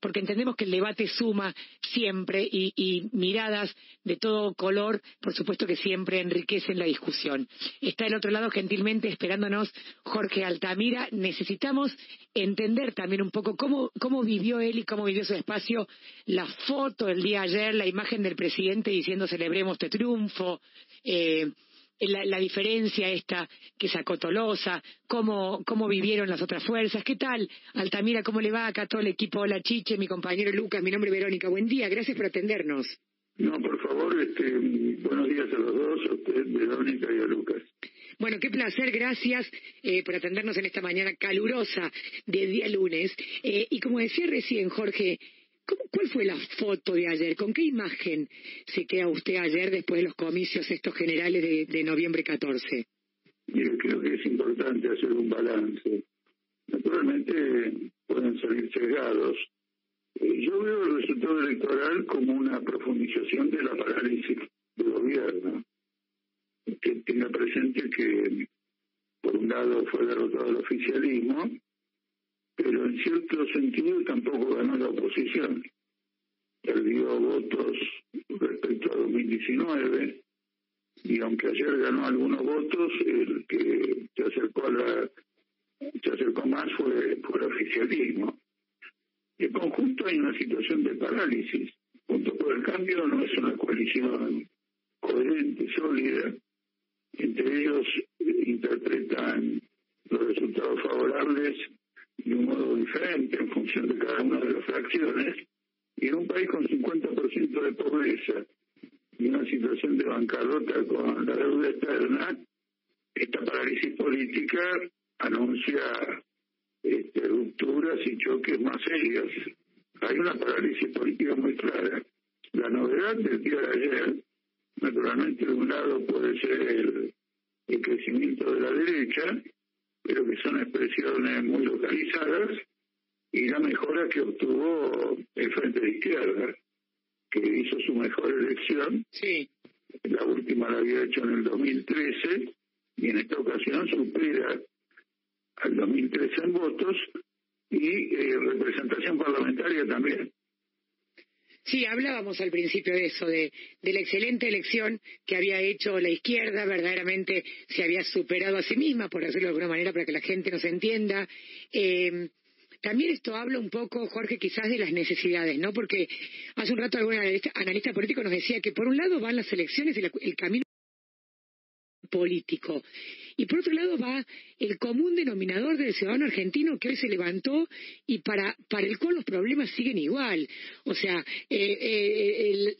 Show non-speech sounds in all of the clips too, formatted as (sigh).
porque entendemos que el debate suma siempre y, y miradas de todo color, por supuesto que siempre enriquecen la discusión. Está el otro lado gentilmente esperándonos Jorge Altamira. Necesitamos entender también un poco cómo, cómo vivió él y cómo vivió su espacio la foto el día ayer, la imagen del presidente diciendo celebremos este triunfo, eh, la, la, diferencia esta que sacó Tolosa, cómo, cómo vivieron las otras fuerzas. ¿Qué tal, Altamira? ¿Cómo le va acá todo el equipo? Hola, Chiche, mi compañero Lucas, mi nombre es Verónica. Buen día, gracias por atendernos. No, por favor, este, buenos días a los dos, a usted, Verónica y a Lucas. Bueno, qué placer, gracias eh, por atendernos en esta mañana calurosa de día lunes. Eh, y como decía recién, Jorge, ¿Cuál fue la foto de ayer? ¿Con qué imagen se queda usted ayer después de los comicios estos generales de, noviembre 14? Mire, creo que es importante hacer un balance. Naturalmente pueden salir sesgados. Eh, yo veo el resultado electoral como una profundización de la parálisis del gobierno. Que tenga presente que, por un lado, fue derrotado el oficialismo, pero en cierto sentido tampoco ganó la oposición. Perdió votos respecto a 2019 y aunque ayer ganó algunos votos, el que se acercó a la se acercó más fue, fue el oficialismo. En conjunto hay una situación de parálisis. Junto por el cambio no es una coalición coherente, sólida. Entre ellos interpretan los resultados favorables de un modo diferente en función de cada una de las fracciones, y en un país con 50% de pobreza y una situación de bancarrota con la deuda externa, esta parálisis política anuncia este, rupturas y choques más serios. Hay una parálisis política muy clara. La novedad del día de ayer, naturalmente de un lado puede ser el, el crecimiento de la derecha, pero que son expresiones muy localizadas, y la mejora que obtuvo el Frente de Izquierda, que hizo su mejor elección. Sí. La última la había hecho en el 2013 y en esta ocasión supera al 2013 en votos y eh, representación parlamentaria también. Sí, hablábamos al principio de eso, de, la excelente elección que había hecho la izquierda, verdaderamente se había superado a sí misma, por decirlo de alguna manera, para que la gente nos entienda. Eh, también esto habla un poco, Jorge, quizás de las necesidades, ¿no? Porque hace un rato algún analista, analista político nos decía que por un lado van las elecciones y la, el camino político. Y por otro lado va el común denominador del ciudadano argentino que hoy se levantó y para, para el cual los problemas siguen igual. O sea, eh, eh,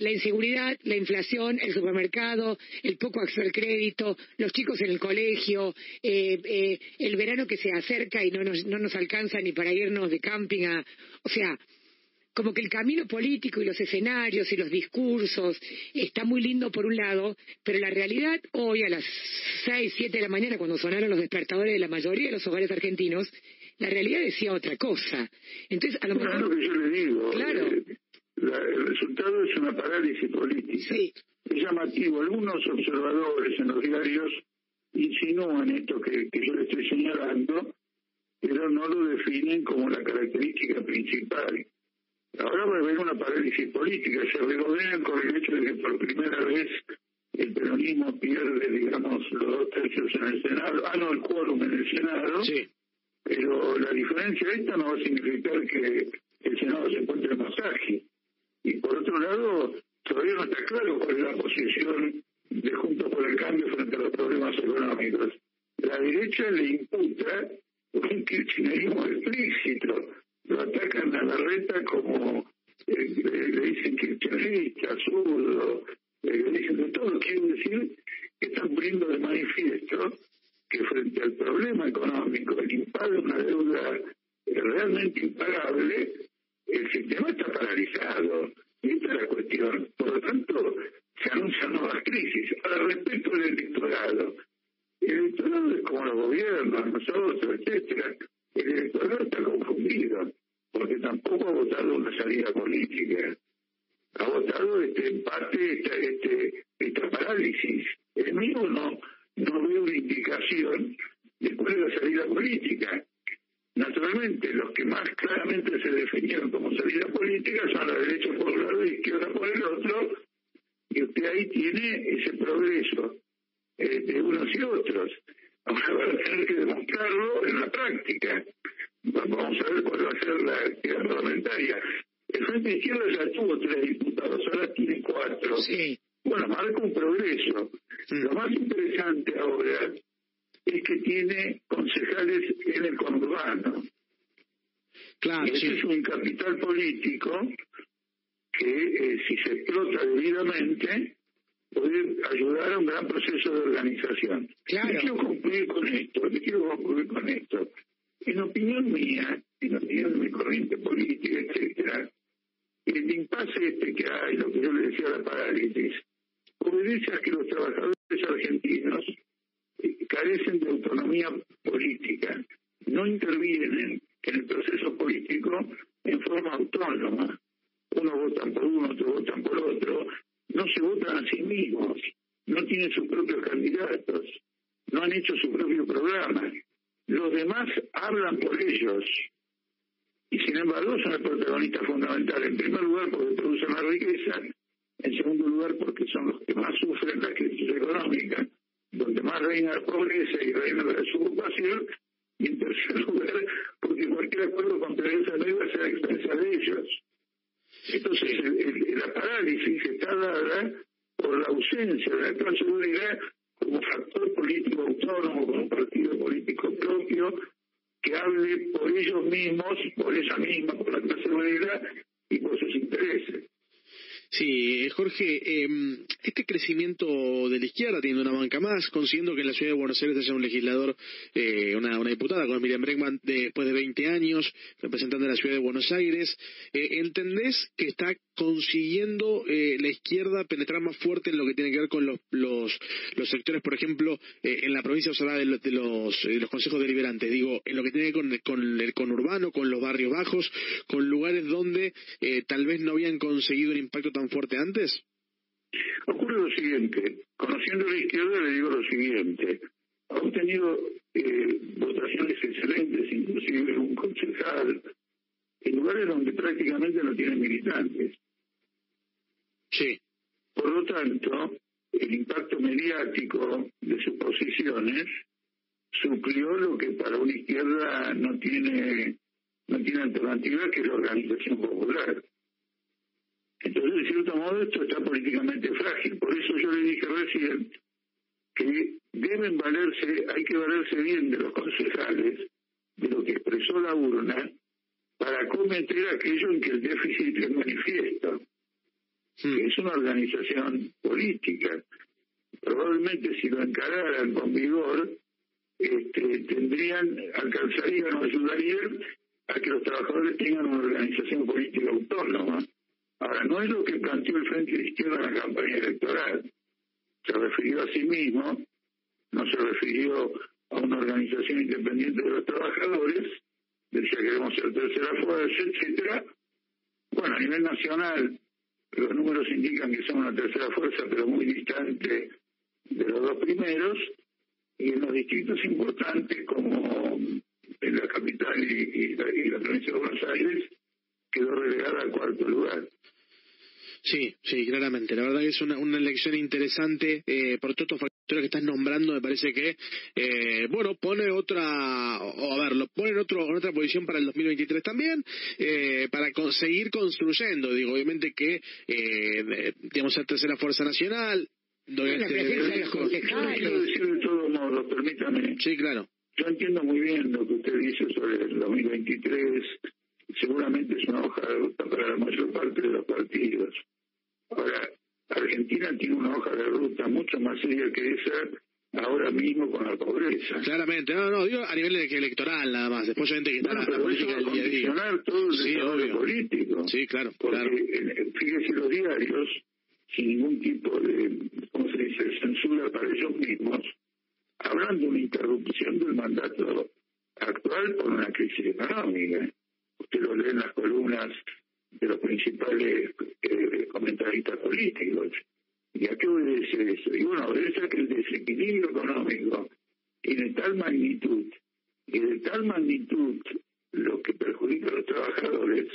la, inseguridad, la inflación, el supermercado, el poco acceso al crédito, los chicos en el colegio, eh, el verano que se acerca y no nos, no nos alcanza ni para irnos de camping a... O sea, como que el camino político y los escenarios y los discursos está muy lindo por un lado, pero la realidad hoy a las seis, siete de la mañana cuando sonaron los despertadores de la mayoría de los hogares argentinos, la realidad decía otra cosa. Entonces, a lo mejor... Claro que yo le digo. Claro. Eh, la, el resultado es una parálisis política. Sí. Es llamativo. Algunos observadores en los diarios insinúan esto que, que yo le estoy señalando, pero no lo definen como la característica principal. Ahora va a haber una parálisis política, se regodean con el hecho de que por primera vez el peronismo pierde, digamos, los dos tercios en el Senado, ah, no, el quórum en el Senado, sí. pero la diferencia esta no va a significar que el Senado se encuentre más ágil. Y por otro lado, todavía no está claro cuál es la posición de Juntos por el Cambio frente a los problemas económicos. La derecha le imputa un kirchnerismo explícito, lo atacan a la reta como eh, le dicen que es zurdo, eh, le dicen de todo. Quiere decir que están poniendo de manifiesto que frente al problema económico, el impago de una deuda realmente impagable, el sistema está paralizado. Y esta es la cuestión. Por lo tanto, se anuncian nuevas crisis. Ahora, respecto al electorado, el electorado es como los gobiernos, nosotros, etcétera el electorado está confundido, porque tampoco ha votado una salida política. Ha votado este, en parte esta, este, esta parálisis. El mío no, no veo una Naturalmente, los que más claramente claramente se definieron como salida política, son la derecha por un lado y la izquierda por el otro, y usted ahí tiene ese progreso eh, de unos y otros. Ahora va a tener que demostrarlo en la práctica. Vamos a ver cuál va a ser la actividad parlamentaria. El Frente Izquierda ya tuvo tres diputados, ahora tiene cuatro. Sí. Bueno, marca un progreso. Lo más interesante ahora es que tiene concejales en el conurbano. Claro, y ese sí. es un capital político que, eh, si se explota debidamente, puede ayudar a un gran proceso de organización. Claro. Me quiero concluir con esto, me quiero concluir con esto. En opinión mía, en opinión de mi corriente política, etcétera, el impasse este que hay, lo que yo le decía la parálisis, obedece a que los trabajadores argentinos eh, carecen de autonomía política, no intervienen en el proceso político en forma autónoma. Unos votan por uno, otros votan por otro, no se votan a sí mismos, no tienen sus propios candidatos, no han hecho su propio programa. Los demás hablan por ellos y sin embargo son el protagonista fundamental. En primer lugar porque producen la riqueza, en segundo lugar porque son los que más sufren la crisis económica, donde más reina la pobreza y reina la desocupación, y en tercer lugar porque cualquier acuerdo con Teresa no iba a ser a expensas de ellos. Entonces el- el- la parálisis está dada por la ausencia de la clase obrera como factor político autónomo, como partido político propio, que hable por ellos mismos, por ella misma, por la clase obrera y por sus intereses. Sí, Jorge, eh, este crecimiento de la izquierda teniendo una banca más, consiguiendo que en la ciudad de Buenos Aires haya un legislador, eh, una, una diputada con Miriam Bregman después de 20 años, representante de la ciudad de Buenos Aires, eh, ¿entendés que está consiguiendo eh, la izquierda penetrar más fuerte en lo que tiene que ver con los, los, los sectores, por ejemplo, eh, en la provincia de, de, los, de los, eh, los consejos deliberantes, digo, en lo que tiene que ver con, con el conurbano, con los barrios bajos, con lugares donde tal vez no habían conseguido un impacto tan fuerte antes? Ocurre lo siguiente, conociendo la izquierda le digo lo siguiente, ha obtenido eh, votaciones excelentes, inclusive un concejal, en lugares donde prácticamente no tienen militantes. Sí. Por lo tanto, el impacto mediático de sus posiciones suplió lo que para una izquierda no tiene no tiene alternativa, que es la organización popular. Entonces, de cierto modo, esto está políticamente frágil. Por eso yo le dije recién que deben valerse, hay que valerse bien de los concejales, de lo que expresó la urna, para cometer aquello en que el déficit es manifiesto, que es una organización política. Probablemente si lo encararan con vigor, este, tendrían, alcanzarían o ayudarían a que los trabajadores tengan una organización política autónoma. No es lo que planteó el Frente de Izquierda en la campaña electoral. Se refirió a sí mismo, no se refirió a una organización independiente de los trabajadores, decía que queremos ser tercera fuerza, etcétera. Bueno, a nivel nacional, los números indican que son una tercera fuerza, pero muy distante de los dos primeros, y en los distritos importantes como en la capital y, y, la, y la provincia de Buenos Aires, quedó relegada al cuarto lugar. Sí, sí, claramente. La verdad que es una, una elección interesante eh, por todos estos factores que estás nombrando. Me parece que, eh, bueno, pone otra, o a ver, lo pone en, otro, en otra posición para el 2023 también, eh, para con, seguir construyendo. Digo, obviamente que, eh, digamos, la tercera fuerza nacional. Doy este, los de todos modos, permítame, Sí, claro. yo entiendo muy bien lo que usted dice sobre el 2023, seguramente es una hoja de ruta para la mayor parte de los partidos. Ahora, Argentina tiene una hoja de ruta mucho más seria que esa ahora mismo con la pobreza. Claramente. No, no, digo a nivel electoral nada más. Después obviamente que está Bueno, la, política del día a día. todo el Sí, obvio. político. Sí, claro, Porque, claro. eh, fíjese, los diarios, sin ningún tipo de, ¿cómo se dice?, censura para ellos mismos, hablan de una interrupción del mandato actual por una crisis económica. Usted lo lee en las columnas de los principales eh, comentaristas políticos. ¿Y a qué obedece eso? Y bueno, obedece a que el desequilibrio económico tiene tal magnitud y de tal magnitud lo que perjudica a los trabajadores,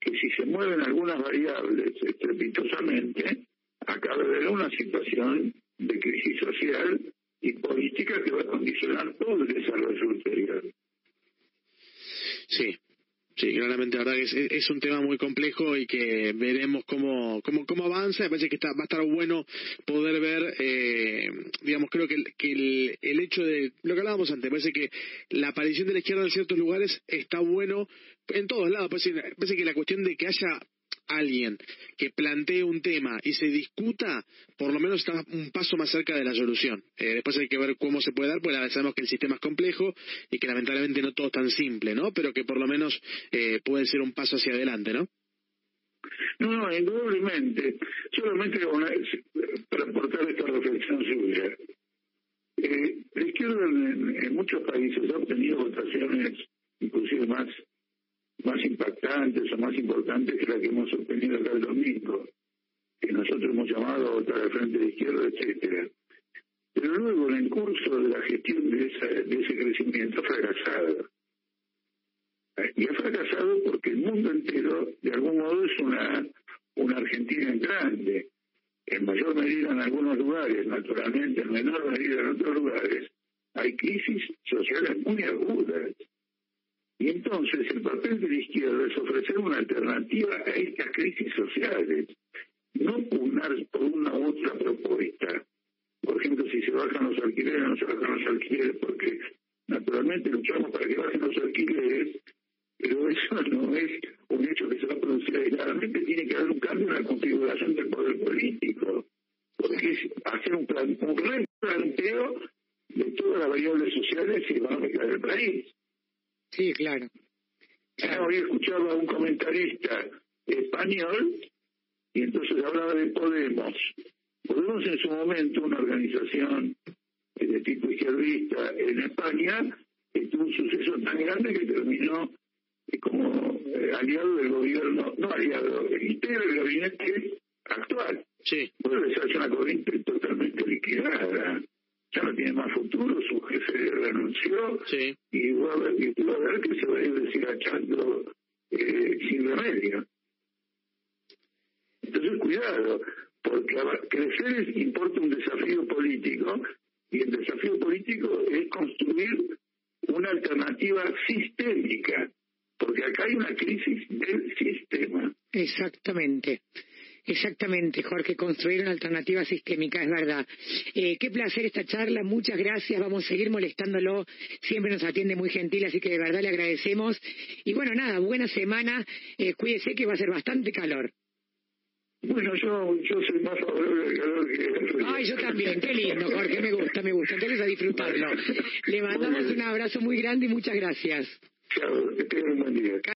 que si se mueven algunas variables estrepitosamente, acaba de haber una situación de crisis social y política que va a condicionar todo el desarrollo ulterior. Sí, Sí, claramente, la verdad que es, un tema muy complejo y que veremos cómo, cómo, cómo avanza. Me parece que está, va a estar bueno poder ver, eh, digamos, creo que, el, que el, el, hecho de lo que hablábamos antes, parece que la aparición de la izquierda en ciertos lugares está bueno en todos lados. Parece, parece que la cuestión de que haya alguien que plantee un tema y se discuta, por lo menos está un paso más cerca de la solución. Eh, después hay que ver cómo se puede dar, porque sabemos que el sistema es complejo y que lamentablemente no todo es tan simple, ¿no? Pero que por lo menos eh, puede ser un paso hacia adelante, ¿no? No, no, indudablemente. Solamente para aportar esta reflexión suya. Eh, la izquierda en muchos países ha obtenido votaciones inclusive más más impactantes o más importantes que la que hemos obtenido acá el domingo, que nosotros hemos llamado a votar al frente de izquierda, etcétera. Pero luego, en el curso de la gestión de, ese crecimiento, ha fracasado. Y ha fracasado porque el mundo entero, de algún modo, es una, una Argentina grande. En mayor medida en algunos lugares, naturalmente, en menor medida en otros lugares, hay crisis sociales muy agudas y entonces el papel de la izquierda es ofrecer una alternativa a estas crisis sociales, no pugnar por una u otra propuesta. Por ejemplo, si se bajan los alquileres, no se bajan los alquileres, porque naturalmente luchamos para que bajen los alquileres, pero eso no es un hecho que se va a producir aisladamente, tiene que haber un cambio en la configuración del poder político, porque es hacer un, plan, un planteo de todas las variables sociales y económicas del país. Sí, claro. Hoy escuchaba a un comentarista español y entonces hablaba de Podemos. Podemos en su momento, una organización de tipo izquierdista en España, que tuvo un suceso tan grande que terminó como eh, aliado del gobierno, no aliado, integro del gabinete actual. Sí. Puede ser una corriente totalmente liquidada ya no tiene más futuro, su jefe renunció y, va a ver, y va a ver que se va a ir deshilachando eh, sin remedio. Entonces, cuidado, porque crecer importa un desafío político y el desafío político es construir una alternativa sistémica, porque acá hay una crisis del sistema. Exactamente. Exactamente, Jorge, construir una alternativa sistémica, es verdad. Eh, qué placer esta charla, muchas gracias, vamos a seguir molestándolo, siempre nos atiende muy gentil, así que de verdad le agradecemos. Y bueno, nada, buena semana, eh, cuídese que va a ser bastante calor. Bueno, yo, yo soy más favorable al calor que... Ay, yo también, qué lindo, Jorge, me gusta, me gusta, entonces a disfrutarlo. (laughs) Le mandamos un abrazo muy grande y muchas gracias. Chao, que tengan un buen día.